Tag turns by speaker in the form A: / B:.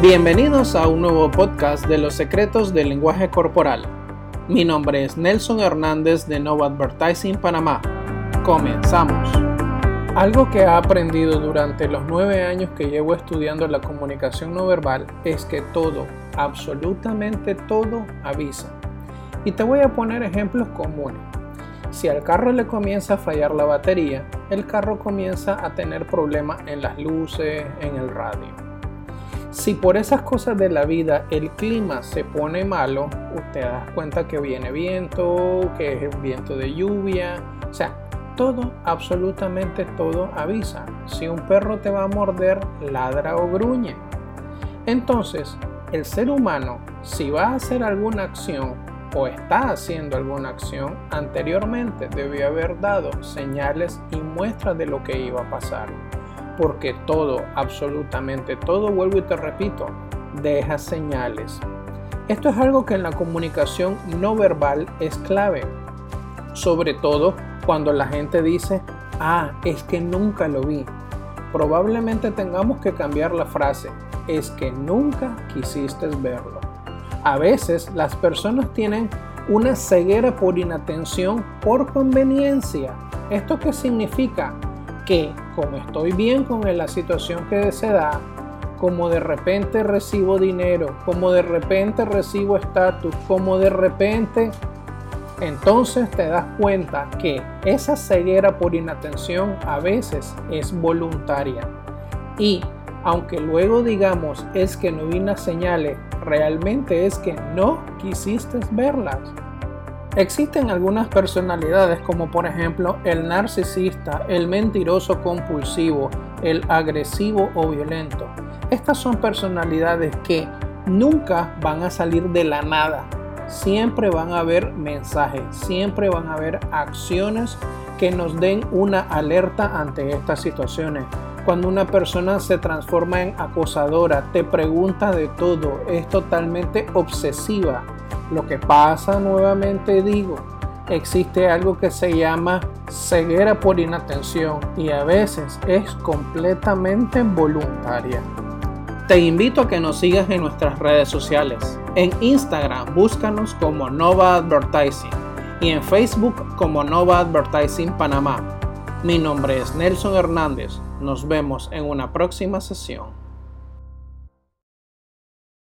A: Bienvenidos a un nuevo podcast de los secretos del lenguaje corporal. Mi nombre es Nelson Hernández de Nova Advertising Panamá. Comenzamos. Algo que he aprendido durante los nueve años que llevo estudiando la comunicación no verbal es que todo, absolutamente todo, avisa. Y te voy a poner ejemplos comunes. Si al carro le comienza a fallar la batería, el carro comienza a tener problemas en las luces, en el radio si por esas cosas de la vida el clima se pone malo, usted da cuenta que viene viento, que es viento de lluvia, o sea, todo, absolutamente todo avisa. Si un perro te va a morder, ladra o gruñe. Entonces, el ser humano, si va a hacer alguna acción o está haciendo alguna acción, anteriormente debió haber dado señales y muestras de lo que iba a pasar porque todo, absolutamente todo, vuelvo y te repito, deja señales. Esto es algo que en la comunicación no verbal es clave, sobre todo cuando la gente dice, ah, es que nunca lo vi. Probablemente tengamos que cambiar la frase, es que nunca quisiste verlo. A veces las personas tienen una ceguera por inatención por conveniencia. ¿Esto qué significa? Que como estoy bien con la situación que se da, como de repente recibo dinero, como de repente recibo estatus, como de repente, entonces te das cuenta que esa ceguera por inatención a veces es voluntaria. Y aunque luego digamos es que no vi las señales, realmente es que no quisiste verlas. Existen algunas personalidades como por ejemplo el narcisista, el mentiroso compulsivo, el agresivo o violento. Estas son personalidades que nunca van a salir de la nada. Siempre van a haber mensajes, siempre van a haber acciones que nos den una alerta ante estas situaciones. Cuando una persona se transforma en acosadora, te pregunta de todo, es totalmente obsesiva lo que pasa, nuevamente digo, existe algo que se llama ceguera por inatención y a veces es completamente voluntaria. Te invito a que nos sigas en nuestras redes sociales. En Instagram búscanos como Nova Advertising y en Facebook como Nova Advertising Panamá. Mi nombre es Nelson Hernández. Nos vemos en una próxima sesión.